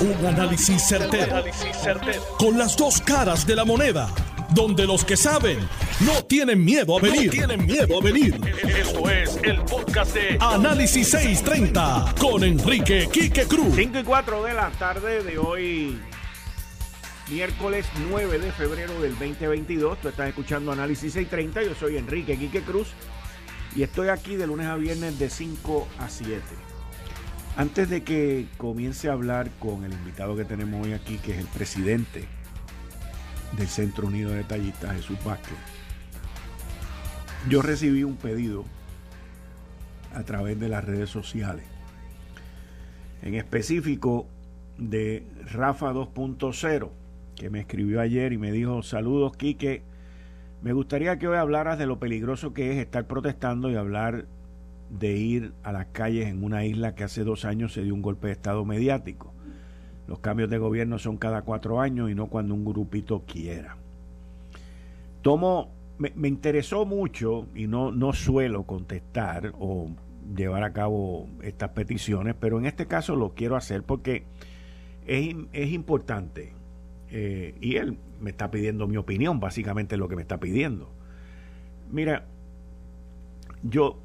Un análisis certero, Con las dos caras de la moneda. Donde los que saben no tienen miedo a venir. tienen miedo a venir. Esto es el podcast de Análisis 630 con Enrique Quique Cruz. 5 y 4 de la tarde de hoy, miércoles 9 de febrero del 2022. Tú estás escuchando Análisis 630. Yo soy Enrique Quique Cruz y estoy aquí de lunes a viernes de 5 a 7. Antes de que comience a hablar con el invitado que tenemos hoy aquí, que es el presidente del Centro Unido de Detallistas, Jesús Vázquez, yo recibí un pedido a través de las redes sociales, en específico de Rafa 2.0, que me escribió ayer y me dijo, saludos Quique, me gustaría que hoy hablaras de lo peligroso que es estar protestando y hablar de ir a las calles en una isla que hace dos años se dio un golpe de Estado mediático. Los cambios de gobierno son cada cuatro años y no cuando un grupito quiera. Tomo, me, interesó mucho y no, no suelo contestar o llevar a cabo estas peticiones, pero en este caso lo quiero hacer porque es, es importante. Eh, y él me está pidiendo mi opinión, básicamente lo que me está pidiendo. Mira, yo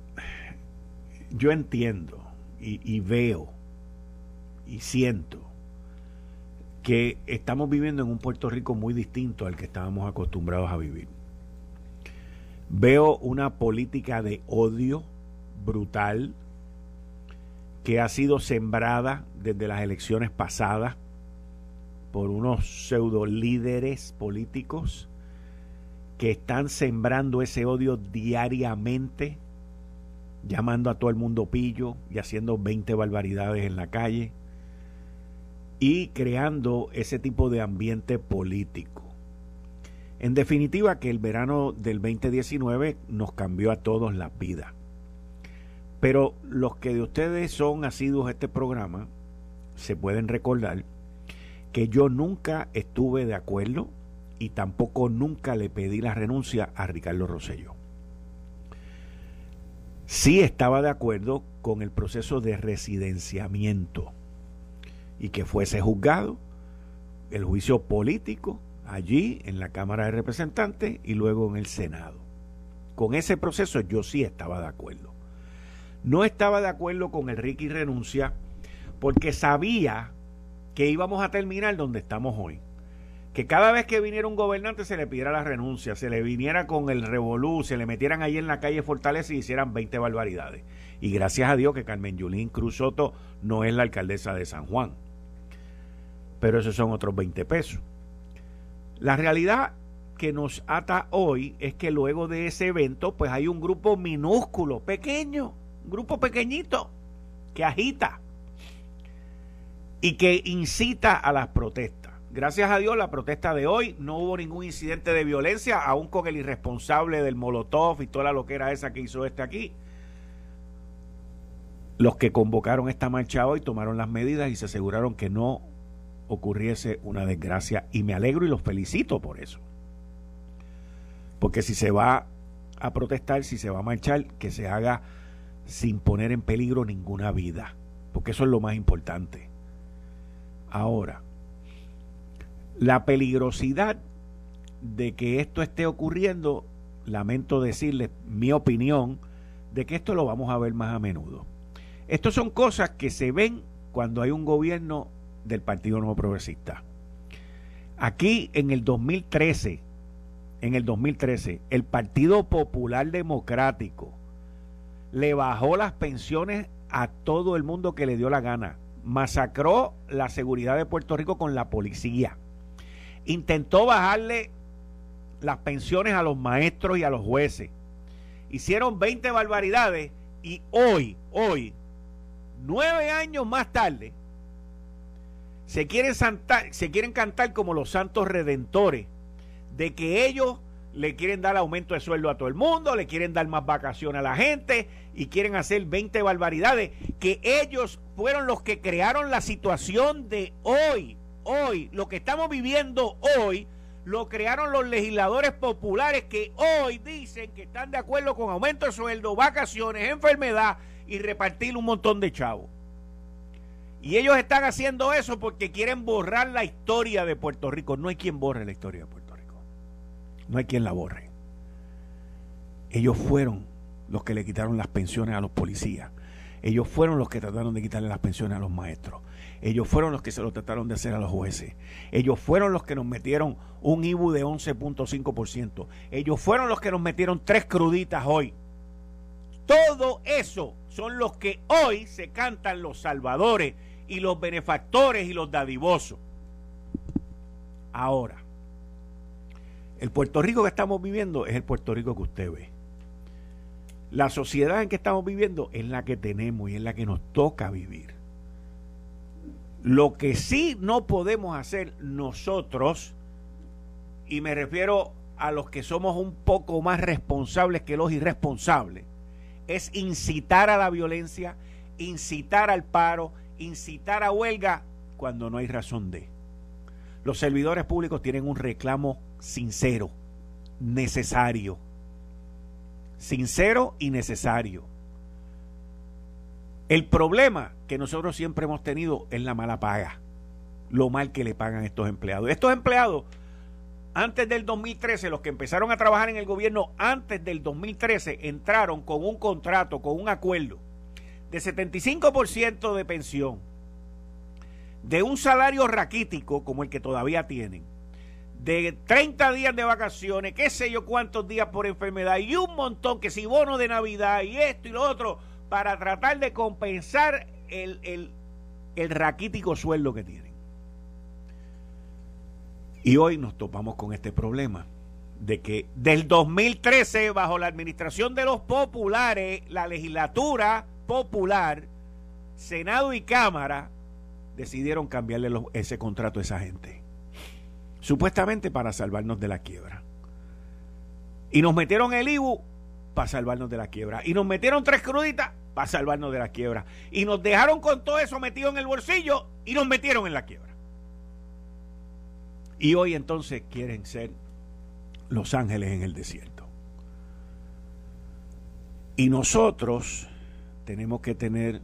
yo entiendo y, veo y siento que estamos viviendo en un Puerto Rico muy distinto al que estábamos acostumbrados a vivir. Veo una política de odio brutal que ha sido sembrada desde las elecciones pasadas por unos pseudo líderes políticos que están sembrando ese odio diariamente llamando a todo el mundo pillo y haciendo 20 barbaridades en la calle y creando ese tipo de ambiente político. En definitiva, que el verano del 2019 nos cambió a todos la vida. Pero los que de ustedes son asiduos a este programa se pueden recordar que yo nunca estuve de acuerdo y tampoco nunca le pedí la renuncia a Ricardo Rosselló sí estaba de acuerdo con el proceso de residenciamiento y que fuese juzgado el juicio político allí en la Cámara de Representantes y luego en el Senado. Con ese proceso yo sí estaba de acuerdo. No estaba de acuerdo con el Ricky renuncia porque sabía que íbamos a terminar donde estamos hoy que cada vez que viniera un gobernante se le pidiera la renuncia, se le viniera con el revolú, se le metieran ahí en la calle Fortaleza y hicieran 20 barbaridades. Y gracias a Dios que Carmen Yulín Cruz Soto no es la alcaldesa de San Juan. Pero esos son otros 20 pesos. La realidad que nos ata hoy es que luego de ese evento, pues hay un grupo minúsculo, pequeño, un grupo pequeñito, que agita y que incita a las protestas. Gracias a Dios, la protesta de hoy no hubo ningún incidente de violencia, aún con el irresponsable del Molotov y toda la loquera esa que hizo este aquí. Los que convocaron esta marcha hoy tomaron las medidas y se aseguraron que no ocurriese una desgracia. Y me alegro y los felicito por eso. Porque si se va a protestar, si se va a marchar, que se haga sin poner en peligro ninguna vida. Porque eso es lo más importante. Ahora, la peligrosidad de que esto esté ocurriendo, lamento decirles mi opinión, de que esto lo vamos a ver más a menudo. Estas son cosas que se ven cuando hay un gobierno del Partido Nuevo Progresista. Aquí en el 2013, en el 2013, el Partido Popular Democrático le bajó las pensiones a todo el mundo que le dio la gana. Masacró la seguridad de Puerto Rico con la policía intentó bajarle las pensiones a los maestros y a los jueces. Hicieron 20 barbaridades y hoy, hoy, nueve años más tarde, se quieren, se quieren cantar como los santos redentores de que ellos le quieren dar aumento de sueldo a todo el mundo, le quieren dar más vacaciones a la gente y quieren hacer 20 barbaridades, que ellos fueron los que crearon la situación de hoy hoy, lo que estamos viviendo hoy, lo crearon los legisladores populares que hoy dicen que están de acuerdo con aumento de sueldo, vacaciones, enfermedad y repartir un montón de chavos. Y ellos están haciendo eso porque quieren borrar la historia de Puerto Rico. No hay quien borre la historia de Puerto Rico. No hay quien la borre. Ellos fueron los que le quitaron las pensiones a los policías. Ellos fueron los que trataron de quitarle las pensiones a los maestros. Ellos fueron los que se lo trataron de hacer a los jueces. Ellos fueron los que nos metieron un IBU de 11.5%. Ellos fueron los que nos metieron tres cruditas hoy. Todo eso son los que hoy se cantan los salvadores y los benefactores y los dadivosos. Ahora, el Puerto Rico que estamos viviendo es el Puerto Rico que usted ve. La sociedad en que estamos viviendo es la que tenemos y es la que nos toca vivir. Lo que sí no podemos hacer nosotros, y me refiero a los que somos un poco más responsables que los irresponsables, es incitar a la violencia, incitar al paro, incitar a huelga cuando no hay razón de. Los servidores públicos tienen un reclamo sincero, necesario. Sincero y necesario. El problema que nosotros siempre hemos tenido es la mala paga. Lo mal que le pagan estos empleados. Estos empleados, antes del 2013, los que empezaron a trabajar en el gobierno antes del 2013, entraron con un contrato, con un acuerdo de 75% de pensión, de un salario raquítico como el que todavía tienen, de 30 días de vacaciones, qué sé yo cuántos días por enfermedad y un montón que si bono de Navidad y esto y lo otro para tratar de compensar el, el, el raquítico sueldo que tienen. Y hoy nos topamos con este problema de que del 2013, bajo la administración de los populares, la legislatura popular, Senado y Cámara decidieron cambiarle ese contrato a esa gente. Supuestamente para salvarnos de la quiebra. Y nos metieron el IBU para salvarnos de la quiebra. Y nos metieron tres cruditas para salvarnos de la quiebra. Y nos dejaron con todo eso metido en el bolsillo y nos metieron en la quiebra. Y hoy entonces quieren ser los ángeles en el desierto. Y nosotros tenemos que tener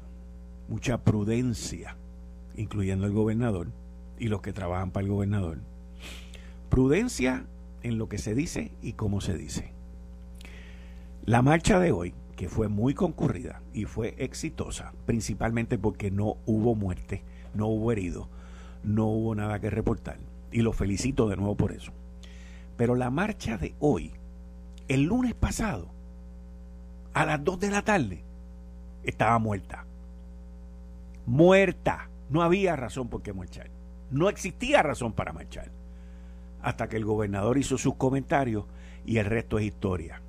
mucha prudencia, incluyendo el gobernador y los que trabajan para el gobernador. Prudencia en lo que se dice y cómo se dice. La marcha de hoy, que fue muy concurrida y fue exitosa, principalmente porque no hubo muerte, no hubo heridos, no hubo nada que reportar, y lo felicito de nuevo por eso. Pero la marcha de hoy, el lunes pasado, a las 2 de la tarde, estaba muerta. Muerta. No había razón por qué marchar. No existía razón para marchar. Hasta que el gobernador hizo sus comentarios y el resto es historia.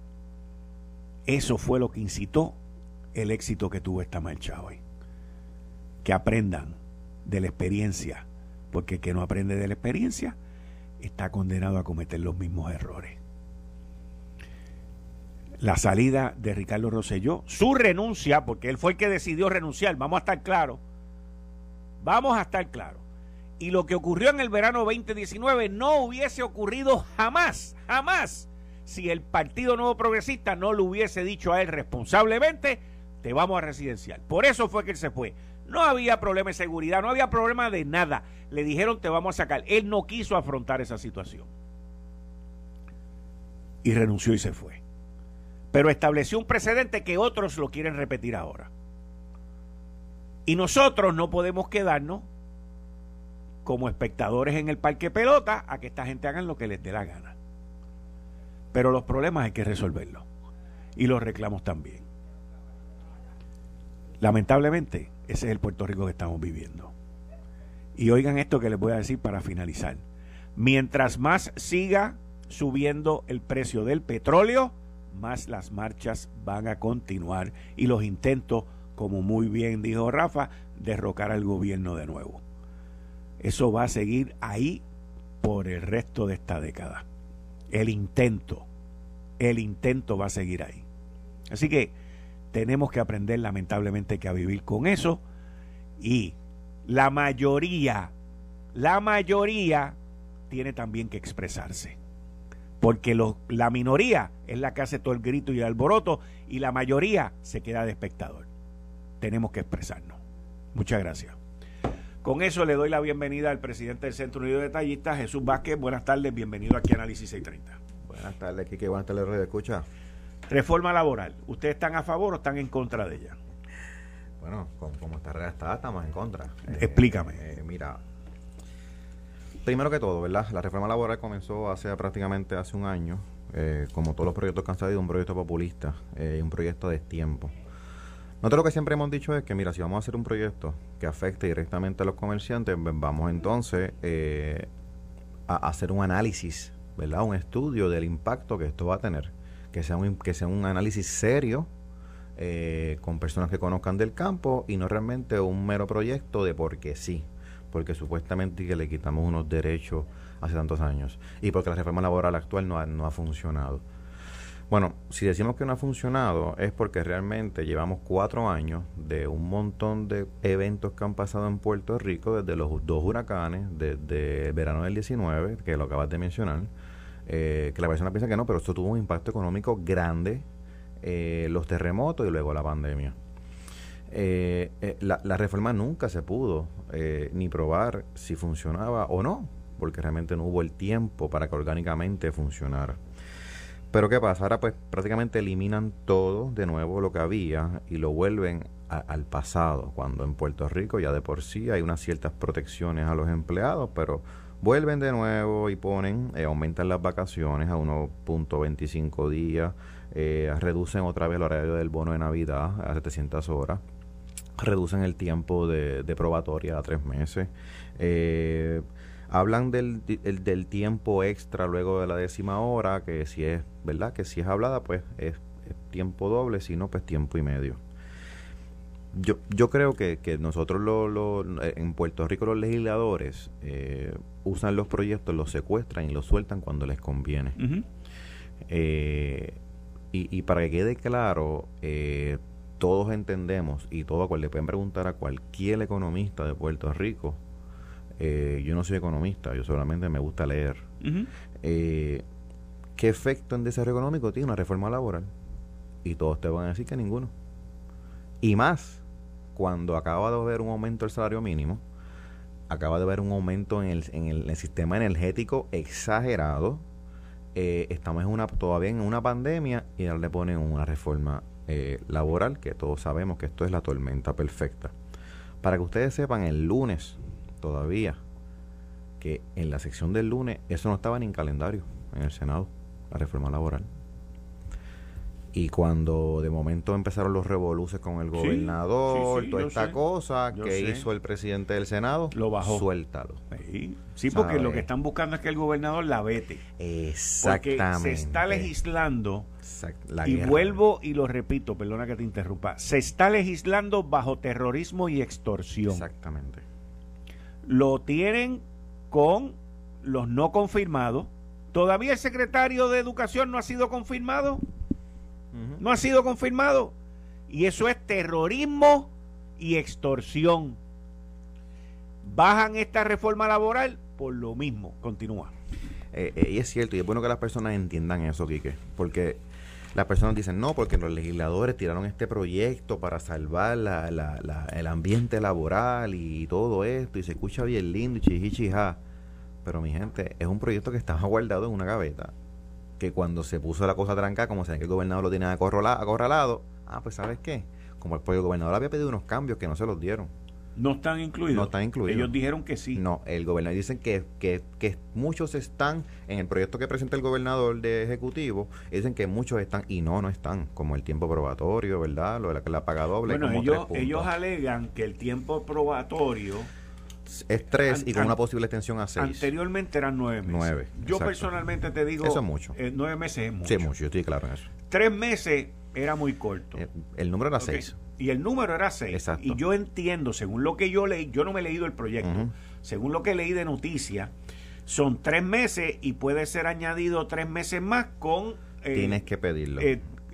Eso fue lo que incitó el éxito que tuvo esta marcha hoy. Que aprendan de la experiencia, porque el que no aprende de la experiencia está condenado a cometer los mismos errores la salida de Ricardo Rosselló, su renuncia, porque él fue el que decidió renunciar, vamos a estar claros, vamos a estar claros. Y lo que ocurrió en el verano 2019 no hubiese ocurrido jamás, jamás, si el Partido Nuevo Progresista no le hubiese dicho a él responsablemente, te vamos a residencial. Por eso fue que él se fue. No había problema de seguridad, no había problema de nada. Le dijeron te vamos a sacar. Él no quiso afrontar esa situación. Y renunció y se fue pero estableció un precedente que otros lo quieren repetir ahora. Y nosotros no podemos quedarnos como espectadores en el parque pelota a que esta gente hagan lo que les dé la gana. Pero los problemas hay que resolverlos. Y los reclamos también. Lamentablemente, ese es el Puerto Rico que estamos viviendo. Y oigan esto que les voy a decir para finalizar. Mientras más siga subiendo el precio del petróleo, más las marchas van a continuar y los intentos, como muy bien dijo Rafa, derrocar al gobierno de nuevo. Eso va a seguir ahí por el resto de esta década. El intento, el intento va a seguir ahí. Así que tenemos que aprender lamentablemente que a vivir con eso y la mayoría, la mayoría tiene también que expresarse porque la minoría es la que hace todo el grito y el alboroto y la mayoría se queda de espectador. Tenemos que expresarnos. Muchas gracias. Con eso le doy la bienvenida al presidente del Centro Unido de Detallistas, Jesús Vázquez. Buenas tardes, bienvenido aquí a Análisis 630. Buenas tardes, Kike. Buenas tardes, Radio Escucha. Reforma laboral. ¿Ustedes están a favor o están en contra de ella? Bueno, como, está redactada, estamos en contra. Explícame. Eh, mira, primero que todo, ¿verdad? La reforma laboral comenzó hace prácticamente hace un año. Eh, como todos los proyectos que han salido, un proyecto populista, eh, un proyecto de tiempo. Nosotros lo que siempre hemos dicho es que, mira, si vamos a hacer un proyecto que afecte directamente a los comerciantes, vamos entonces eh, a hacer un análisis, ¿verdad? Un estudio del impacto que esto va a tener. Que sea un, que sea un análisis serio, eh, con personas que conozcan del campo y no realmente un mero proyecto de porque sí, porque supuestamente que le quitamos unos derechos hace tantos años y porque la reforma laboral actual no no ha funcionado. Bueno, si decimos que no ha funcionado es porque realmente llevamos cuatro años de un montón de eventos que han pasado en Puerto Rico, desde los dos huracanes, desde el verano del 19, que lo acabas de mencionar, eh, que la persona piensa que no, pero esto tuvo un impacto económico grande, eh, los terremotos y luego la pandemia. Eh, la, la, reforma nunca se pudo ni probar si funcionaba o no, porque realmente no hubo el tiempo para que orgánicamente funcionara. Pero ¿qué pasa? Ahora pues prácticamente eliminan todo de nuevo lo que había y lo vuelven al pasado, cuando en Puerto Rico ya de por sí hay unas ciertas protecciones a los empleados, pero vuelven de nuevo y ponen, eh, aumentan las vacaciones a 1.25 días, eh, reducen otra vez el horario del bono de Navidad a 700 horas, reducen el tiempo de, de probatoria a tres meses. Eh, Hablan del, del tiempo extra luego de la décima hora, que si es, ¿verdad? Que si es hablada, pues es, tiempo doble, si no, pues tiempo y medio. Yo, yo creo que, que nosotros lo, lo, en Puerto Rico los legisladores eh, usan los proyectos, los secuestran y los sueltan cuando les conviene. Eh, y, y, para que quede claro, eh, todos entendemos y todo cual le pueden preguntar a cualquier economista de Puerto Rico eh, yo no soy economista, yo solamente me gusta leer. Eh, ¿Qué efecto en desarrollo económico tiene una reforma laboral? Y todos te van a decir que ninguno. Y más, cuando acaba de haber un aumento del salario mínimo, acaba de haber un aumento en el, en el, sistema energético exagerado, eh, estamos en una, todavía en una pandemia y ahora le ponen una reforma laboral, que todos sabemos que esto es la tormenta perfecta. Para que ustedes sepan, el lunes todavía que en la sección del lunes eso no estaba ni en calendario en el Senado, la reforma laboral. Y cuando de momento empezaron los revoluces con el gobernador, toda esta cosa que hizo el presidente del Senado, lo bajó. Suéltalo. Sí, porque lo que están buscando es que el gobernador la vete. Exactamente. Porque se está legislando, y vuelvo y lo repito, perdona que te interrumpa, se está legislando bajo terrorismo y extorsión. Exactamente lo tienen con los no confirmados. Todavía el secretario de Educación no ha sido confirmado. No ha sido confirmado. Y eso es terrorismo y extorsión. Bajan esta reforma laboral por lo mismo. Continúa. Eh, eh, y es cierto, y es bueno que las personas entiendan eso, Quique, porque las personas dicen, no, porque los legisladores tiraron este proyecto para salvar la, la, el ambiente laboral y todo esto, y se escucha bien lindo y chichichija. Pero mi gente, es un proyecto que estaba guardado en una gaveta, que cuando se puso la cosa tranca, como saben que el gobernador lo tiene acorralado, ah, pues ¿sabes qué? Como el, el gobernador había pedido unos cambios que no se los dieron no están incluidos. No están incluidos. Ellos dijeron que sí. No, el gobernador dicen que, que, que muchos están en el proyecto que presenta el gobernador de ejecutivo. Dicen que muchos están y no, no están, como el tiempo probatorio, ¿verdad? Lo de la, la paga doble. Bueno, ellos, ellos alegan que el tiempo probatorio es tres y con una posible extensión a seis. Anteriormente eran nueve meses. Nueve. Yo personalmente te digo. Eso es mucho. Eh, nueve meses es mucho. Sí, mucho, yo estoy claro en eso. Tres meses era muy corto. Eh, el, número era seis. Y el número era seis. Exacto. Y yo entiendo, según lo que yo leí, yo no me he leído el proyecto, según lo que leí de noticia, son tres meses y puede ser añadido tres meses más con... Eh, Tienes que pedirlo.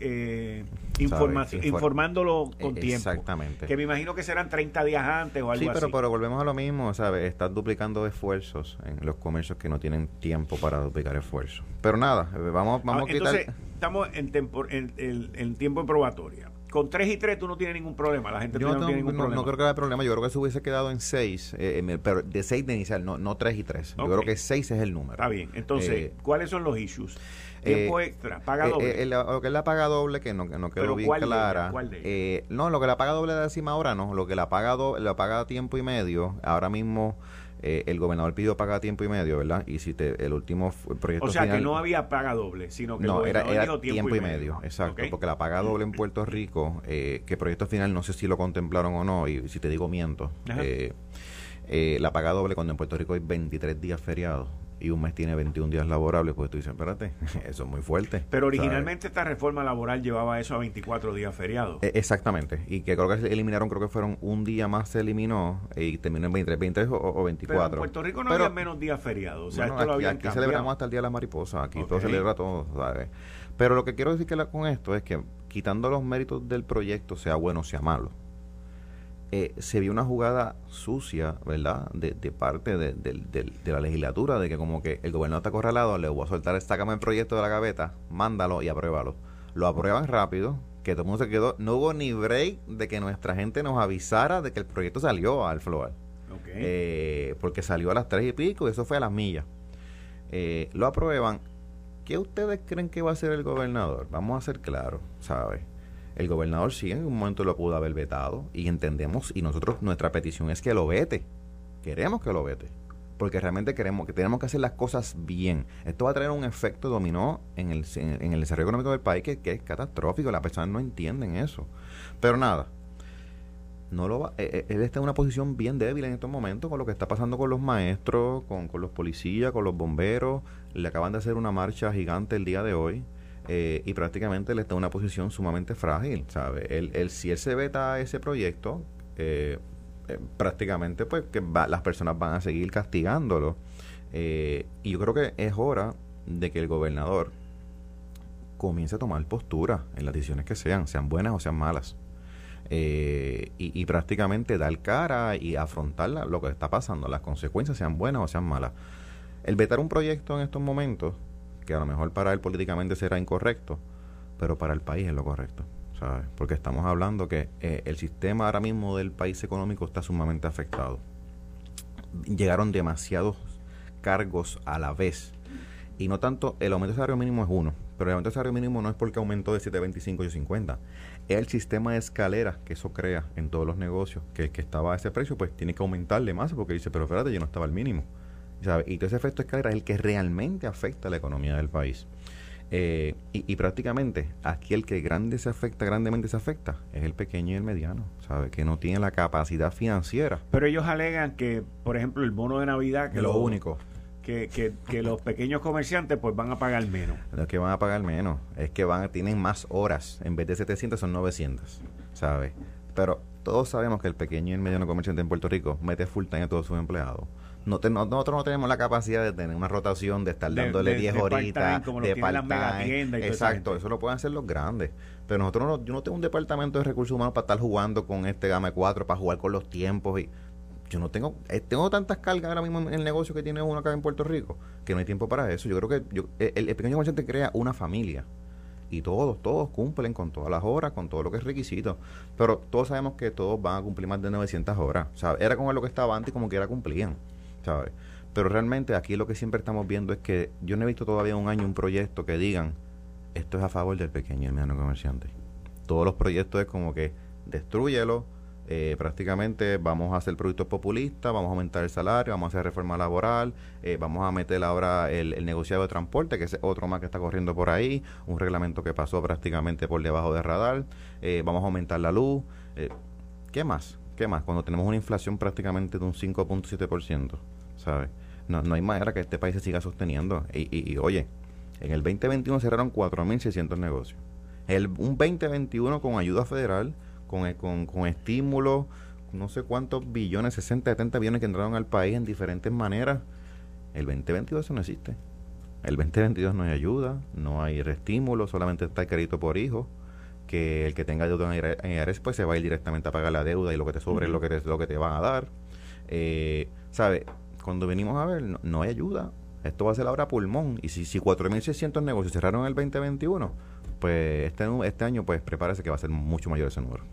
Eh, informándolo con tiempo. Exactamente. Que me imagino que serán 30 días antes o algo así. Sí, pero, pero volvemos a lo mismo, ¿sabes? Estás duplicando esfuerzos en los comercios que no tienen tiempo para duplicar esfuerzos. Pero nada, vamos, vamos a quitar... Entonces, estamos en, en, en, tiempo de probatoria. Con 3 y 3 tú no tienes ningún problema. La gente no, no, tiene ningún problema. No creo que haya problema. Yo creo que se hubiese quedado en 6, eh, pero de 6 de inicial, no, no 3 y 3. Yo creo que 6 es el número. Está bien. Entonces, eh, ¿cuáles son los issues? Tiempo extra, paga doble. lo que es la paga doble, que no, que no quedó bien clara. no, lo que la paga doble de encima ahora no. Lo que la paga, doble, la paga a tiempo y medio, ahora mismo eh, el gobernador pidió paga tiempo y medio, ¿verdad? Y si te, el último proyecto O sea, que no había paga doble, sino que no, era, tiempo, y medio. exacto. Porque la paga doble en Puerto Rico, eh, que proyecto final no sé si lo contemplaron o no, y si te digo miento. Eh, eh, la paga doble cuando en Puerto Rico hay 23 días feriados y un mes tiene 21 días laborables, pues tú dices, espérate, eso es muy fuerte. Pero originalmente esta reforma laboral llevaba eso a 24 días feriados. E, exactamente, y que creo que se eliminaron, creo que fueron un día más se eliminó y terminó en 23, 23 o, 24. Pero en Puerto Rico no había menos días feriados, o sea, esto lo Aquí celebramos hasta el Día de la Mariposa, aquí todo celebra todo, ¿sabes? Pero lo que quiero decir que con esto es que quitando los méritos del proyecto, sea bueno o sea malo, eh, se vio una jugada sucia, ¿verdad?, de, parte de, la legislatura, de que como que el gobernador está acorralado, le voy a soltar esta cama el proyecto de la gaveta, mándalo y apruébalo. Lo aprueban rápido, que todo el mundo se quedó, no hubo ni break de que nuestra gente nos avisara de que el proyecto salió al floor. Eh, porque salió a las tres y pico y eso fue a las millas. Eh, lo aprueban. ¿Qué ustedes creen que va a hacer el gobernador? Vamos a ser claros, ¿sabes? El gobernador sí en un momento lo pudo haber vetado y entendemos y nosotros nuestra petición es que lo vete. Queremos que lo vete. Porque realmente queremos que tenemos que hacer las cosas bien. Esto va a traer un efecto dominó en el, en el desarrollo económico del país que, es catastrófico. Las personas no entienden eso. Pero nada, no lo va, eh, eh, él está en una posición bien débil en estos momentos con lo que está pasando con los maestros, con, con los policías, con los bomberos. Le acaban de hacer una marcha gigante el día de hoy. Eh, y prácticamente él está en una posición sumamente frágil, ¿sabe? Él, si él se veta ese proyecto, eh, eh, prácticamente pues que las personas van a seguir castigándolo. y yo creo que es hora de que el gobernador comience a tomar postura en las decisiones que sean, sean buenas o sean malas. y, y, prácticamente dar cara y afrontar lo que está pasando, las consecuencias sean buenas o sean malas. El vetar un proyecto en estos momentos que a lo mejor para él políticamente será incorrecto, pero para el país es lo correcto. ¿sabes? Porque estamos hablando que eh, el sistema ahora mismo del país económico está sumamente afectado. Llegaron demasiados cargos a la vez. Y no tanto, el aumento del salario mínimo es uno, pero el aumento del salario mínimo no es porque aumentó de 7.25 y 50. Es el sistema de escaleras que eso crea en todos los negocios, que el que estaba a ese precio, pues tiene que aumentarle más porque dice, pero espérate, yo no estaba al mínimo. Y todo ese efecto escalera es el que realmente afecta a la economía del país. Eh, y, prácticamente aquí el que grande se afecta, grandemente se afecta, es el pequeño y el mediano, ¿sabe? Que no tiene la capacidad financiera. Pero ellos alegan que, por ejemplo, el bono de Navidad... Que lo, único. Que, que, los pequeños comerciantes pues van a pagar menos. No es que van a pagar menos, es que van tienen más horas. En vez de 700 son 900, ¿sabe? Pero todos sabemos que el pequeño y el mediano comerciante en Puerto Rico mete full time a todos sus empleados no nosotros no tenemos la capacidad de tener una rotación, de estar dándole 10 horitas, de part-time. Exacto, eso lo pueden hacer los grandes. Pero nosotros no, yo no tengo un departamento de recursos humanos para estar jugando con este Game 4, para jugar con los tiempos y yo no tengo eh, tengo tantas cargas ahora mismo en el negocio que tiene uno acá en Puerto Rico que no hay tiempo para eso. Yo creo que yo, el, pequeño comerciante crea una familia y todos, todos cumplen con todas las horas, con todo lo que es requisito. Pero todos sabemos que todos van a cumplir más de 900 horas. O sea, era como lo que estaba antes y como quiera cumplían. Pero realmente aquí lo que siempre estamos viendo es que yo no he visto todavía un año un proyecto que digan esto es a favor del pequeño y mediano comerciante. Todos los proyectos es como que destruyelo, eh, prácticamente vamos a hacer productos populistas, vamos a aumentar el salario, vamos a hacer reforma laboral, eh, vamos a meter ahora el, negociado de transporte, que es otro más que está corriendo por ahí, un reglamento que pasó prácticamente por debajo de radar, eh, vamos a aumentar la luz. ¿Qué más? ¿Qué más? Cuando tenemos una inflación prácticamente de un 5.7%, ¿sabes? No, no hay manera que este país se siga sosteniendo. Y, oye, en el 2021 cerraron 4.600 negocios. El, un 2021 con ayuda federal, con, eh, con, con estímulos, no sé cuántos billones, 60, 70 billones que entraron al país en diferentes maneras. El 2022 eso no existe. El 2022 no hay ayuda, no hay estímulo, solamente está el crédito por hijo que el que tenga deuda en IRS pues se va a ir directamente a pagar la deuda y lo que te sobre es lo que te, lo que te van a dar. Eh, ¿Sabe? Cuando venimos a ver, no, hay ayuda Esto va a ser ahora pulmón. Y si, si 4.600 negocios cerraron en el 2021, pues este, este año, pues prepárese que va a ser mucho mayor ese número.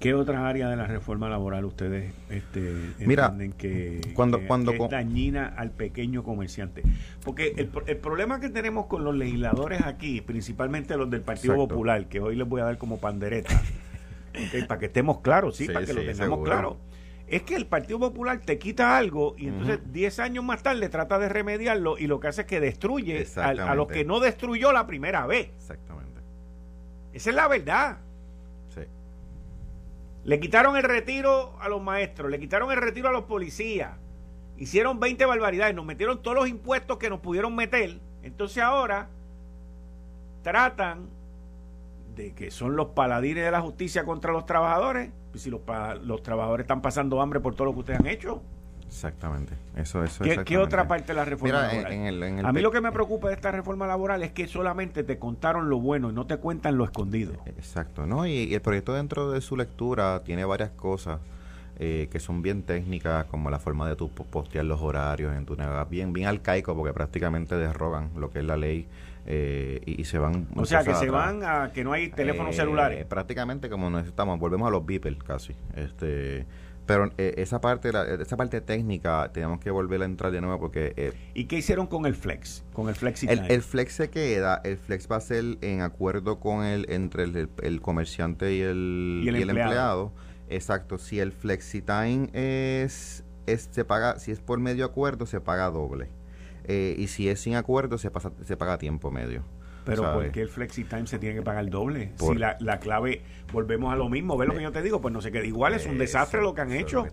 ¿Qué otras áreas de la reforma laboral ustedes este, entienden que, cuando, cuando, es dañina al pequeño comerciante? Porque el, el, problema que tenemos con los legisladores aquí, principalmente los del Partido Popular, que hoy les voy a dar como pandereta, para que estemos claros, sí, para que lo tengamos claro, es que el Partido Popular te quita algo y entonces 10 años más tarde trata de remediarlo y lo que hace es que destruye a, a los que no destruyó la primera vez. Exactamente. Esa es la verdad. Le quitaron el retiro a los maestros, le quitaron el retiro a los policías, hicieron 20 barbaridades, nos metieron todos los impuestos que nos pudieron meter. Entonces ahora tratan de que son los paladines de la justicia contra los trabajadores. Y si los, los trabajadores están pasando hambre por todo lo que ustedes han hecho. Exactamente. Eso, eso ¿Qué, otra parte de la reforma laboral? a mí lo que me preocupa de esta reforma laboral es que solamente te contaron lo bueno y no te cuentan lo escondido. Exacto. ¿no? Y, el proyecto dentro de su lectura tiene varias cosas eh, que son bien técnicas, como la forma de tu postear los horarios en tu bien, bien arcaico, porque prácticamente derrogan lo que es la ley. Eh, y, se van o sea que se van a que no hay teléfonos eh, celulares prácticamente como necesitamos volvemos a los beepers casi este pero eh, esa parte esa parte técnica tenemos que volver a entrar de nuevo porque... Eh, ¿Y qué hicieron con el flex? Con el flex el, el, flex se queda, el flex va a ser en acuerdo con el entre el, comerciante y el, y el, empleado. Exacto, si el flexi time es, es, se paga, si es por medio acuerdo se paga doble. Eh, y si es sin acuerdo se, pasa, se paga tiempo medio. Pero ¿por qué el flexi time se tiene que pagar el doble? si la, la, clave, volvemos a lo mismo, ¿ves lo que yo te digo? Pues no se queda igual, es un desastre lo que han hecho.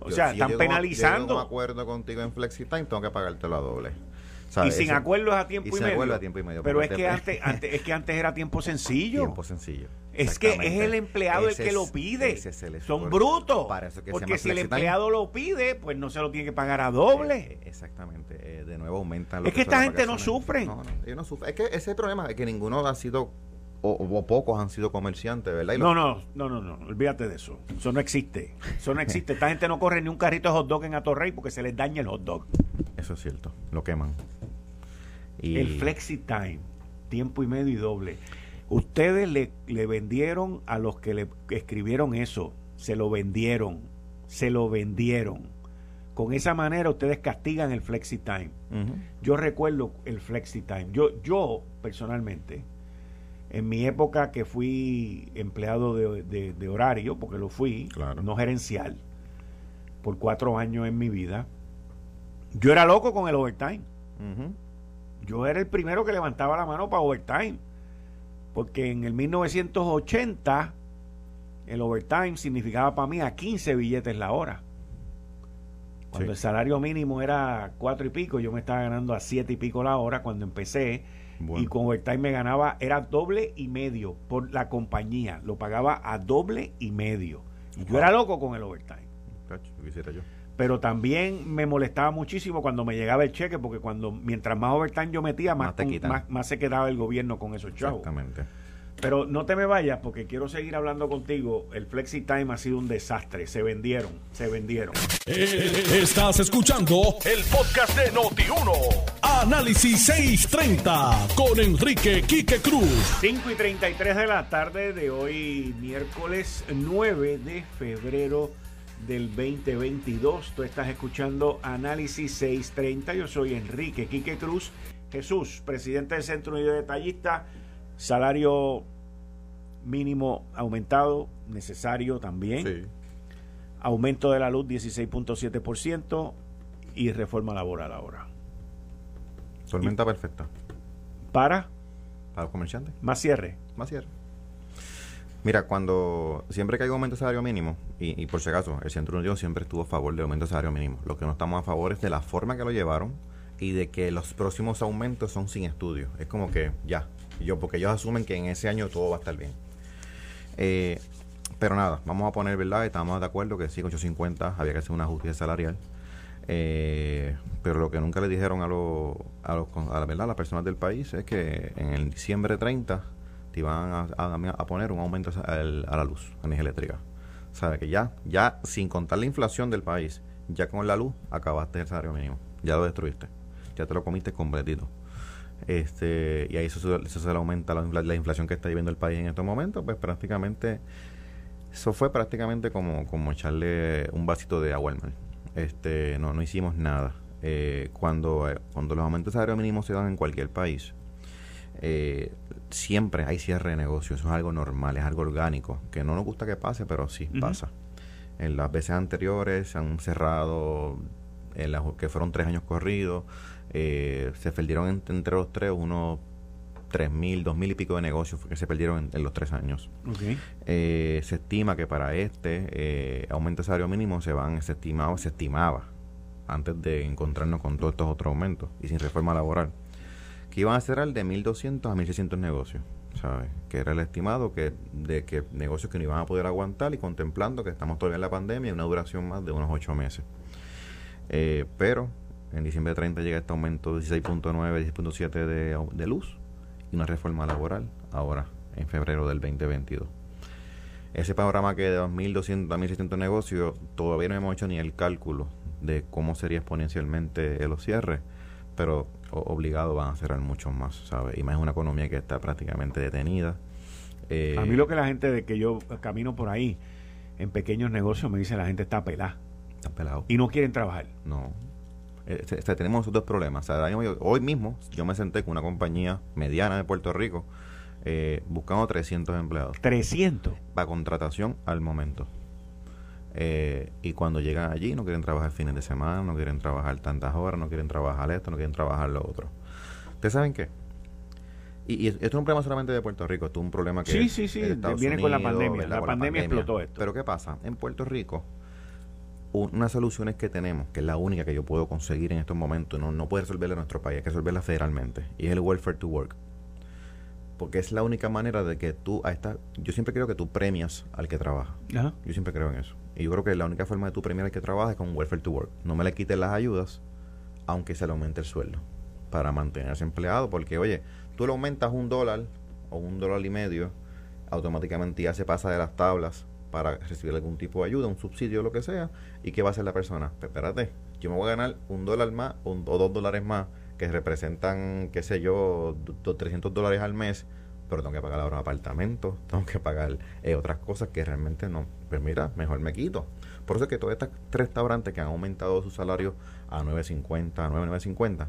o sea, están penalizando. Si acuerdo contigo en flexi time, tengo que pagártelo a doble. Y sin acuerdo es a tiempo y, medio. a tiempo y medio. Pero es que antes, antes, es que antes era tiempo sencillo. Tiempo sencillo. Es que es el empleado el que lo pide. Son brutos. porque si el empleado lo pide, pues no se lo tiene que pagar a doble. Eh, exactamente. Eh, de nuevo aumentan Es que, esta gente no sufre. No, no, Es que ese es el problema, es que ninguno ha sido o, pocos han sido comerciantes, ¿verdad? no, no, no, no, no, olvídate de eso. Eso no existe. Eso no existe. Esta gente no corre ni un carrito de hot dog en Atorrey porque se les daña el hot dog. Eso es cierto, lo queman. El flexi time, tiempo y medio y doble. Ustedes le, le vendieron a los que le escribieron eso, se lo vendieron, se lo vendieron. Con esa manera ustedes castigan el flexi time. Yo recuerdo el flexi time. Yo, yo personalmente, en mi época que fui empleado de, horario, porque lo fui, no gerencial, por cuatro años en mi vida, yo era loco con el overtime. Yo era el primero que levantaba la mano para overtime. Porque en el 1980 el overtime significaba para mí a 15 billetes la hora. Cuando el salario mínimo era cuatro y pico, yo me estaba ganando a siete y pico la hora cuando empecé. Y con overtime me ganaba, era doble y medio por la compañía. Lo pagaba a doble y medio. Y yo era loco con el overtime. quisiera yo pero también me molestaba muchísimo cuando me llegaba el cheque, porque cuando mientras más overtime yo metía, más, más, se quedaba el gobierno con esos chavos. Exactamente. Pero no te me vayas porque quiero seguir hablando contigo. El Flexi Time ha sido un desastre. Se vendieron, se vendieron. Eh, estás escuchando el podcast de Noti1. Análisis 630 con Enrique Quique Cruz. 5 y 33 de la tarde de hoy, miércoles 9 de febrero del 2022. Tú estás escuchando Análisis 630. Yo soy Enrique Quique Cruz. Jesús, presidente del Centro Unido de Detallista. Salario mínimo aumentado, necesario también. Aumento de la luz 16.7% y reforma laboral ahora. Tormenta perfecta. ¿Para? Para los comerciantes. Más cierre. Más cierre. Mira, cuando siempre que hay aumento de salario mínimo, y, por si acaso, el Centro Unido siempre estuvo a favor del aumento de salario mínimo. Lo que no estamos a favor es de la forma que lo llevaron y de que los próximos aumentos son sin estudio. Es como que ya, yo porque ellos asumen que en ese año todo va a estar bien. Eh, pero nada, vamos a poner, ¿verdad? Estamos de acuerdo que sí, 850 había que hacer una justicia salarial. Eh, pero lo que nunca le dijeron a, los, a, los, a, la, ¿verdad? a las personas del país es que en el diciembre 30 te iban a, poner un aumento a, la luz, a energía eléctrica. O sea, que ya, ya sin contar la inflación del país, ya con la luz acabaste el salario mínimo. ya lo destruiste, ya te lo comiste completito. Este, y ahí eso, se le aumenta la, la, inflación que está viviendo el país en estos momentos, pues prácticamente, eso fue prácticamente como, como echarle un vasito de agua al mar. Este, no, no hicimos nada. Eh, cuando, eh, cuando los aumentos de salario mínimo se dan en cualquier país, eh, siempre hay cierre de negocios, eso es algo normal, es algo orgánico, que no nos gusta que pase, pero sí pasa. En las veces anteriores se han cerrado, en las, que fueron tres años corridos, eh, se perdieron entre los tres unos tres mil, dos mil y pico de negocios que se perdieron en, los tres años. Eh, se estima que para este eh, aumento de salario mínimo se van, se estimaba, se estimaba antes de encontrarnos con todos estos otros aumentos y sin reforma laboral, que iban a cerrar de 1.200 a 1.600 negocios, ¿sabes? Que era el estimado que de que negocios que no iban a poder aguantar y contemplando que estamos todavía en la pandemia y una duración más de unos ocho meses. Eh, pero en diciembre 30 llega este aumento de 16.9, 16.7 de, de luz y una reforma laboral ahora en febrero del 2022. Ese panorama que de 2.200 a 1.600 negocios todavía no hemos hecho ni el cálculo de cómo sería exponencialmente los cierres, pero obligado van a cerrar muchos más, ¿sabes? Y más una economía que está prácticamente detenida. Eh, a mí lo que la gente de que yo camino por ahí en pequeños negocios me dice la gente está pelada. Está pelado. Y no quieren trabajar. No. Eh, tenemos dos problemas. hoy mismo yo me senté con una compañía mediana de Puerto Rico eh, buscando 300 empleados. 300. Para contratación al momento. Eh, y cuando llegan allí no quieren trabajar fines de semana, no quieren trabajar tantas horas, no quieren trabajar esto, no quieren trabajar lo otro. ¿Ustedes saben qué? Y, esto es un problema solamente de Puerto Rico, esto es un problema que... Sí, sí, sí, viene con la pandemia. La, pandemia, explotó esto. Pero ¿qué pasa? En Puerto Rico, unas soluciones que tenemos, que es la única que yo puedo conseguir en estos momentos, no, no puede resolverla en nuestro país, hay que resolverla federalmente, y es el welfare to work porque es la única manera de que tú a esta yo siempre creo que tú premias al que trabaja. Yo siempre creo en eso. Y yo creo que la única forma de tú premiar al que trabaja es con welfare to work. No me le quites las ayudas aunque se le aumente el sueldo para mantenerse empleado porque oye tú le aumentas un dólar o un dólar y medio automáticamente ya se pasa de las tablas para recibir algún tipo de ayuda, un subsidio o lo que sea, y qué va a hacer la persona. Pues espérate, yo me voy a ganar un dólar más o dos dólares más que representan, qué sé yo, 300 dólares al mes, pero tengo que pagar ahora un apartamento, tengo que pagar eh, otras cosas que realmente no. Pues mira, mejor me quito. Por eso es que todos estos restaurantes que han aumentado sus salarios a 9.50, a 9.950,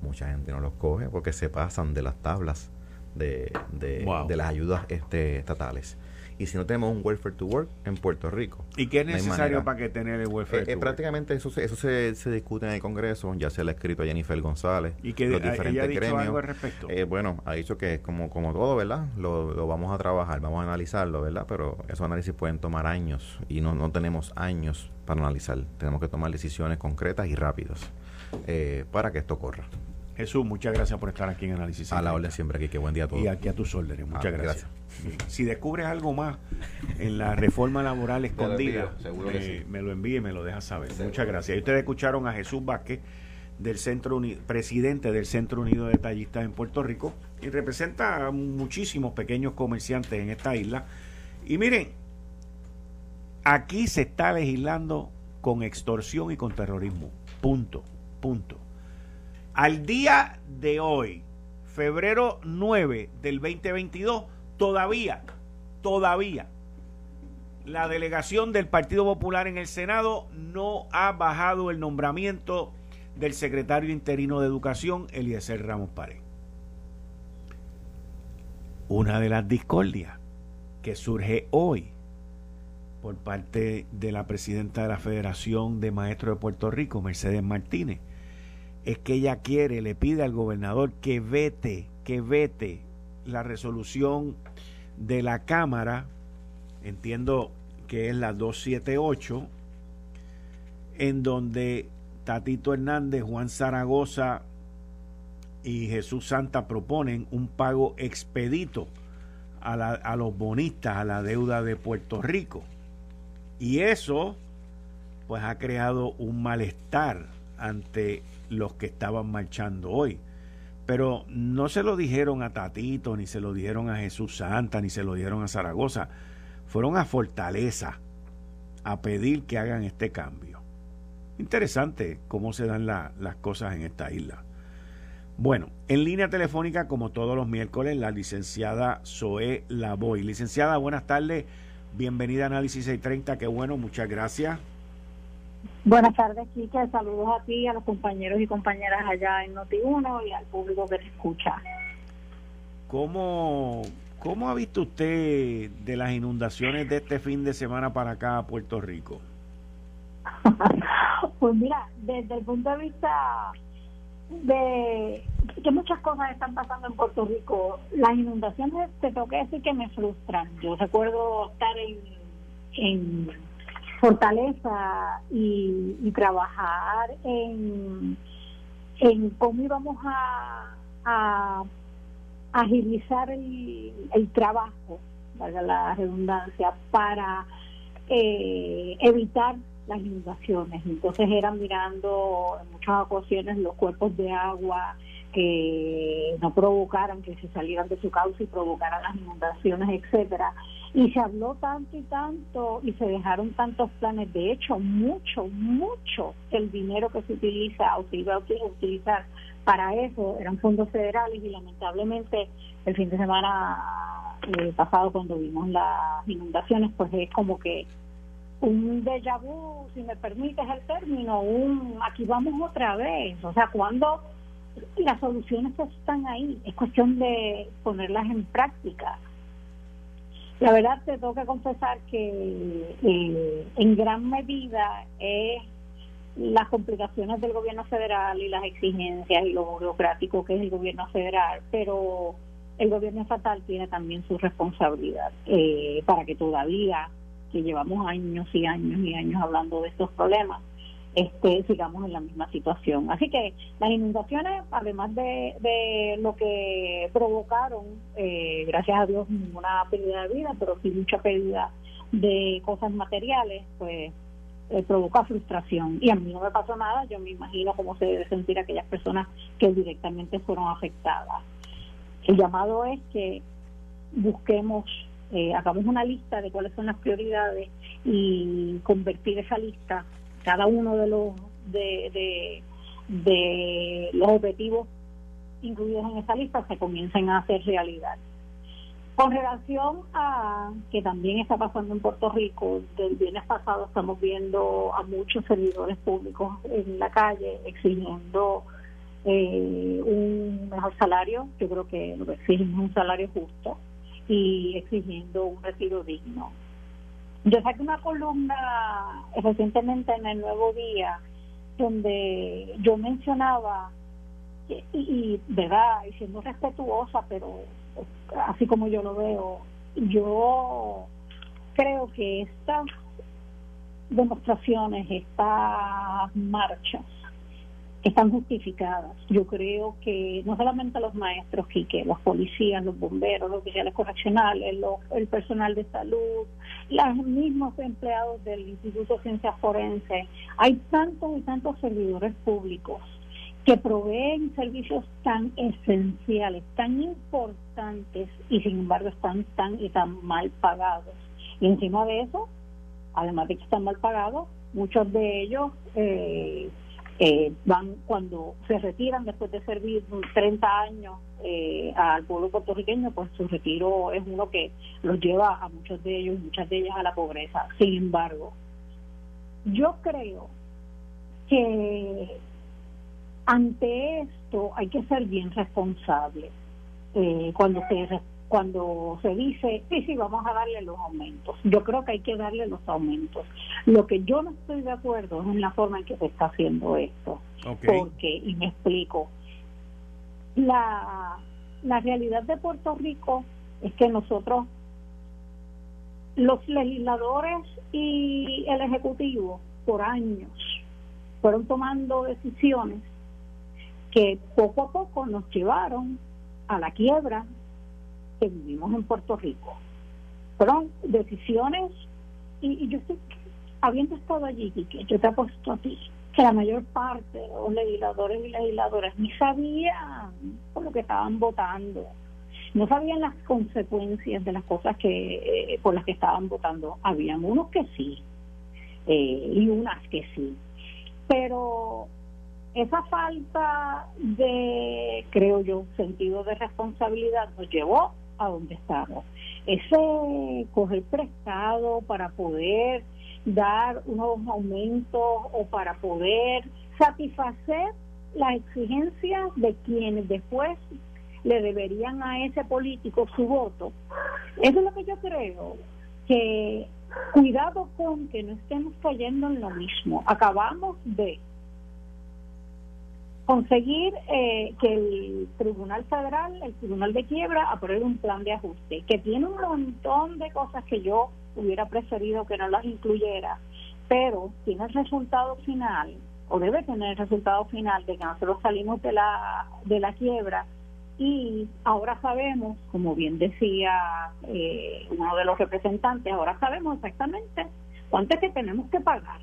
mucha gente no los coge porque se pasan de las tablas de, de, de las ayudas este, estatales y si no tenemos un welfare to work en Puerto Rico. ¿Y qué es necesario para que tener el welfare eh, to eh, Prácticamente eso, eso se, se, discute en el Congreso, ya se le ha escrito a Jennifer González. ¿Y que los diferentes ha dicho algo al respecto? Eh, bueno, ha dicho que como, como todo, ¿verdad? Lo, lo, vamos a trabajar, vamos a analizarlo, ¿verdad? Pero esos análisis pueden tomar años y no, no tenemos años para analizar. Tenemos que tomar decisiones concretas y rápidas eh, para que esto corra. Jesús, muchas gracias por estar aquí en Análisis. A la orden siempre aquí, que buen día a todos. Y aquí a tus órdenes, muchas ah, gracias. Si descubres algo más en la reforma laboral escondida, me lo envíe y me lo dejas saber. Muchas gracias. Y ustedes escucharon a Jesús Vázquez, del Centro presidente del Centro Unido de Tallistas en Puerto Rico, y representa a muchísimos pequeños comerciantes en esta isla. Y miren, aquí se está legislando con extorsión y con terrorismo. Punto, punto. Al día de hoy, febrero 9 del 2022, todavía, todavía, la delegación del Partido Popular en el Senado no ha bajado el nombramiento del secretario interino de Educación, Eliezer Ramos Pared. Una de las discordias que surge hoy por parte de la presidenta de la Federación de Maestros de Puerto Rico, Mercedes Martínez, es que ella quiere, le pide al gobernador que vete, que vete la resolución de la Cámara, entiendo que es la 278, en donde Tatito Hernández, Juan Zaragoza y Jesús Santa proponen un pago expedito a, a los bonistas, a la deuda de Puerto Rico. Y eso, pues ha creado un malestar ante los que estaban marchando hoy. Pero no se lo dijeron a Tatito, ni se lo dijeron a Jesús Santa, ni se lo dieron a Zaragoza. Fueron a Fortaleza a pedir que hagan este cambio. Interesante cómo se dan las cosas en esta isla. Bueno, en línea telefónica, como todos los miércoles, la licenciada Zoe Lavoy. Licenciada, buenas tardes. Bienvenida a Análisis 630. Qué bueno, muchas gracias. Buenas tardes, Kike. Saludos a ti, a los compañeros y compañeras allá en Noti1 y al público que te escucha. ¿Cómo, ¿Cómo ha visto usted de las inundaciones de este fin de semana para acá a Puerto Rico? pues mira, desde el punto de vista de que muchas cosas están pasando en Puerto Rico, las inundaciones te tengo que decir que me frustran. Yo recuerdo estar en, en Fortaleza y, trabajar en, cómo íbamos a, agilizar el, el trabajo, valga la redundancia, para eh, evitar las inundaciones. Entonces eran mirando en muchas ocasiones los cuerpos de agua que no provocaran que se salieran de su cauce y provocaran las inundaciones, etcétera. Y se habló tanto y tanto y se dejaron tantos planes. De hecho, mucho, mucho el dinero que se utiliza o se iba a utilizar para eso eran fondos federales y lamentablemente el fin de semana eh, pasado cuando vimos las inundaciones, pues es como que un déjà vu, si me permites el término, un aquí vamos otra vez. O sea, cuando las soluciones están ahí, es cuestión de ponerlas en práctica. La verdad te tengo que confesar que eh, en gran medida es las complicaciones del gobierno federal y las exigencias y lo burocrático que es el gobierno federal, pero el gobierno estatal tiene también su responsabilidad eh, para que todavía que llevamos años y años y años hablando de estos problemas, este, sigamos en la misma situación. Así que las inundaciones, además de, de lo que provocaron, eh, gracias a Dios, ninguna pérdida de vida, pero sí mucha pérdida de cosas materiales, pues eh, provoca frustración. Y a mí no me pasó nada, yo me imagino cómo se debe sentir aquellas personas que directamente fueron afectadas. El llamado es que busquemos eh, hagamos una lista de cuáles son las prioridades y convertir esa lista, cada uno de los de, de, los objetivos incluidos en esa lista se comiencen a hacer realidad. Con relación a que también está pasando en Puerto Rico, del viernes pasado estamos viendo a muchos servidores públicos en la calle exigiendo eh, un mejor salario. Yo creo que lo que exigen es un salario justo y exigiendo un retiro digno. Yo saqué una columna recientemente en el Nuevo Día donde yo mencionaba, y, verdad, y siendo respetuosa, pero así como yo lo veo, yo creo que estas demostraciones, estas marchas, están justificadas. Yo creo que no solamente los maestros, que los policías, los bomberos, los oficiales correccionales, el personal de salud, los mismos empleados del Instituto de Ciencias Forenses, hay tantos y tantos servidores públicos que proveen servicios tan esenciales, tan importantes y sin embargo están tan y tan mal pagados. Y encima de eso, además de que están mal pagados, muchos de ellos eh, eh, van cuando se retiran después de servir 30 años eh, al pueblo puertorriqueño, pues su retiro es uno que los lleva a muchos de ellos, muchas de ellas a la pobreza. Sin embargo, yo creo que ante esto hay que ser bien responsable. Eh, cuando se cuando se dice, sí, sí, vamos a darle los aumentos. Yo creo que hay que darle los aumentos. Lo que yo no estoy de acuerdo es en la forma en que se está haciendo esto. Porque, y me explico, la, la realidad de Puerto Rico es que nosotros, los legisladores y el Ejecutivo, por años, fueron tomando decisiones que poco a poco nos llevaron a la quiebra que vivimos en Puerto Rico. Fueron decisiones, y, yo estoy, habiendo estado allí, que yo te apuesto a ti, que la mayor parte de los legisladores y legisladoras ni sabían por lo que estaban votando, no sabían las consecuencias de las cosas que eh, por las que estaban votando. Habían unos que sí, eh, y unas que sí. Pero esa falta de, creo yo, sentido de responsabilidad nos llevó a donde estamos. Ese coger prestado para poder dar unos aumentos o para poder satisfacer las exigencias de quienes después le deberían a ese político su voto. Eso es lo que yo creo, que cuidado con que no estemos cayendo en lo mismo. Acabamos de conseguir eh, que el Tribunal Federal, el Tribunal de Quiebra, apruebe un plan de ajuste, que tiene un montón de cosas que yo hubiera preferido que no las incluyera, pero tiene el resultado final, o debe tener el resultado final de que nosotros salimos de la, de la quiebra y ahora sabemos, como bien decía eh, uno de los representantes, ahora sabemos exactamente cuánto es que tenemos que pagar.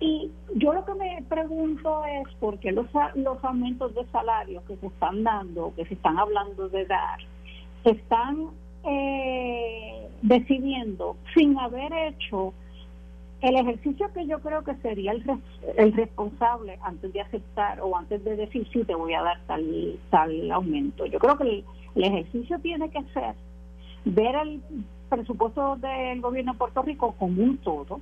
Y yo lo que me pregunto es por qué los, los aumentos de salario que se están dando, que se están hablando de dar, se están eh, decidiendo sin haber hecho el ejercicio que yo creo que sería el, el responsable antes de aceptar o antes de decir si te voy a dar tal, tal aumento. Yo creo que el, el ejercicio tiene que ser ver el presupuesto del gobierno de Puerto Rico como un todo,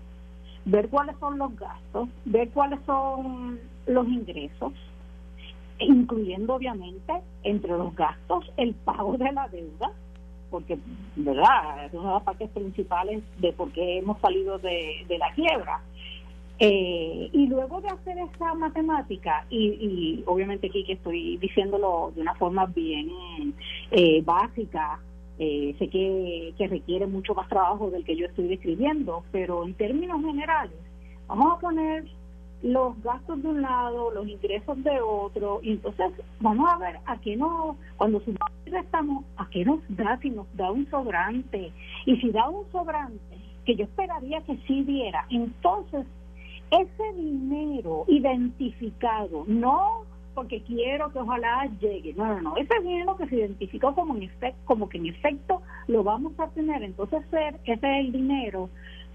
ver cuáles son los gastos, ver cuáles son los ingresos, incluyendo obviamente entre los gastos el pago de la deuda, porque, ¿verdad? Es una de las partes principales de por qué hemos salido de, la quiebra. Eh, y luego de hacer esa matemática, y, obviamente aquí que estoy diciéndolo de una forma bien eh, básica, eh, sé que, requiere mucho más trabajo del que yo estoy describiendo, pero en términos generales, vamos a poner los gastos de un lado, los ingresos de otro, y entonces vamos a ver a qué no, cuando estamos, a qué nos da, si nos da un sobrante, y si da un sobrante, que yo esperaría que sí diera, entonces ese dinero identificado, no porque quiero que ojalá llegue, no, no, no, ese dinero que se identificó como, en efecto, como que en efecto lo vamos a tener, entonces ese es el dinero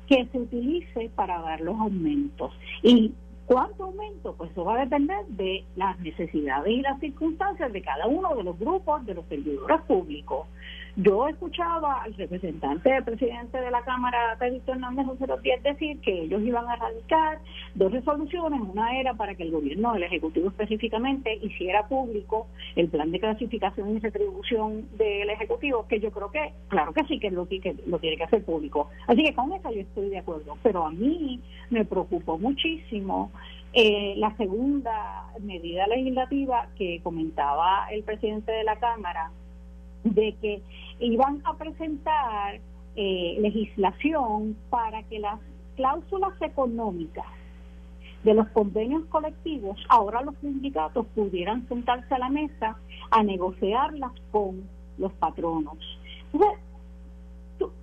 que se utilice para dar los aumentos. Y ¿Cuánto aumento? Pues eso va a depender de las necesidades y las circunstancias de cada uno de los grupos de los servidores públicos. Yo escuchaba al representante del presidente de la Cámara, Pedro Hernández José días, decir que ellos iban a radicar dos resoluciones. Una era para que el gobierno, el Ejecutivo específicamente, hiciera público el plan de clasificación y retribución del Ejecutivo, que yo creo que, claro que sí, que lo, que lo tiene que hacer público. Así que con eso yo estoy de acuerdo. Pero a mí me preocupó muchísimo eh, la segunda medida legislativa que comentaba el presidente de la Cámara, de que iban a presentar eh, legislación para que las cláusulas económicas de los convenios colectivos, ahora los sindicatos pudieran sentarse a la mesa a negociarlas con los patronos.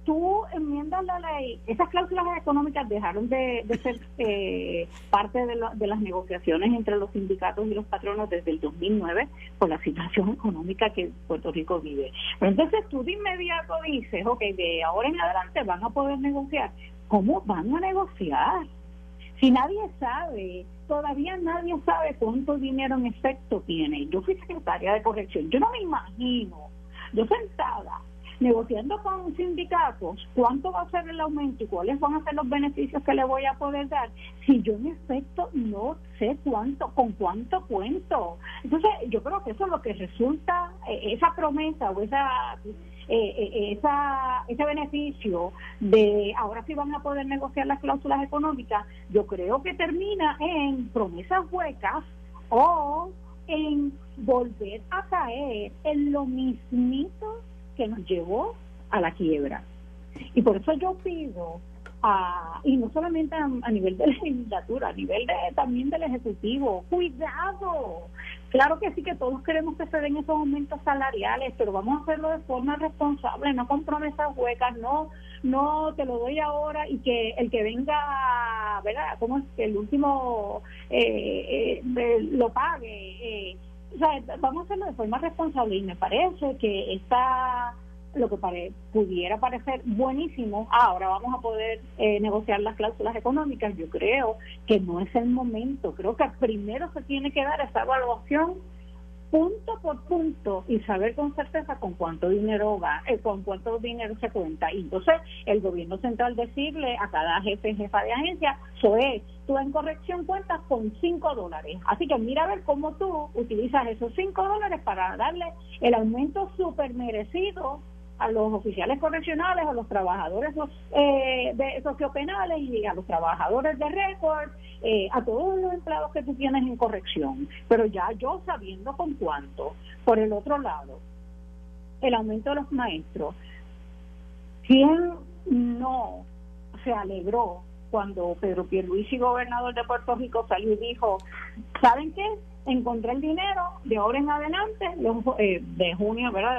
Tú, enmiendas la ley, esas cláusulas económicas dejaron de, ser eh, parte de, de, las negociaciones entre los sindicatos y los patronos desde el 2009 por la situación económica que Puerto Rico vive. Pero entonces tú de inmediato dices, ok, de ahora en adelante van a poder negociar. ¿Cómo van a negociar? Si nadie sabe, todavía nadie sabe cuánto dinero en efecto tiene. Yo fui secretaria de corrección, yo no me imagino, yo sentada negociando con sindicatos cuánto va a ser el aumento y cuáles van a ser los beneficios que le voy a poder dar, si yo en efecto no sé cuánto, con cuánto cuento. Entonces, yo creo que eso es lo que resulta, eh, esa promesa o esa eh, eh, esa, ese beneficio de ahora sí van a poder negociar las cláusulas económicas, yo creo que termina en promesas huecas o en volver a caer en lo mismito que nos llevó a la quiebra. Y por eso yo pido, a, y no solamente a, nivel de la legislatura, a nivel de, también del Ejecutivo, cuidado. Claro que sí que todos queremos que se den esos aumentos salariales, pero vamos a hacerlo de forma responsable, no con promesas huecas, no no te lo doy ahora y que el que venga, ¿verdad? Como es que el último eh, eh, lo pague. Eh, o sea, vamos a hacerlo de forma responsable y me parece que esta lo que pudiera parecer buenísimo, ah, ahora vamos a poder eh, negociar las cláusulas económicas, yo creo que no es el momento, creo que primero se tiene que dar esa evaluación punto por punto y saber con certeza con cuánto dinero va, eh, con cuánto dinero se cuenta. Y entonces el gobierno central decirle a cada jefe, jefa de agencia, es tú en corrección cuentas con 5 dólares. Así que mira a ver cómo tú utilizas esos 5 dólares para darle el aumento súper merecido a los oficiales correccionales, a los trabajadores eh, de sociopenales y a los trabajadores de récord, eh, a todos los empleados que tú tienes en corrección. Pero ya yo sabiendo con cuánto. Por el otro lado, el aumento de los maestros. ¿Quién no se alegró cuando Pedro Pierluisi, gobernador de Puerto Rico, salió y dijo, ¿saben qué? Encontré el dinero de ahora en adelante, eh, de junio, ¿verdad?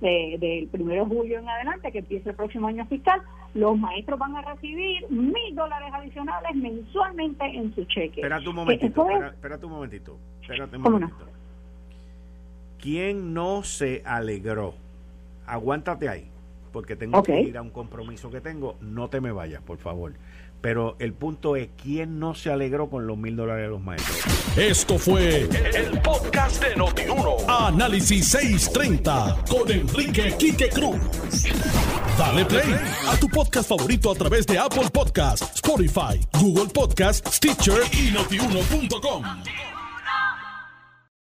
De, del primero de julio en adelante, que empieza el próximo año fiscal, los maestros van a recibir mil dólares adicionales mensualmente en su cheque. Espérate un momentito, espérate, un momentito, espérate un momentito. ¿Quién no se alegró? Aguántate ahí, porque tengo que ir a un compromiso que tengo. No te me vayas, por favor. Pero el punto es, ¿quién no se alegró con los mil dólares de los maestros? Esto fue el, podcast de Notiuno. Análisis 630 con Enrique Quique Cruz. Dale play a tu podcast favorito a través de Apple Podcasts, Spotify, Google Podcasts, Stitcher y notiuno.com.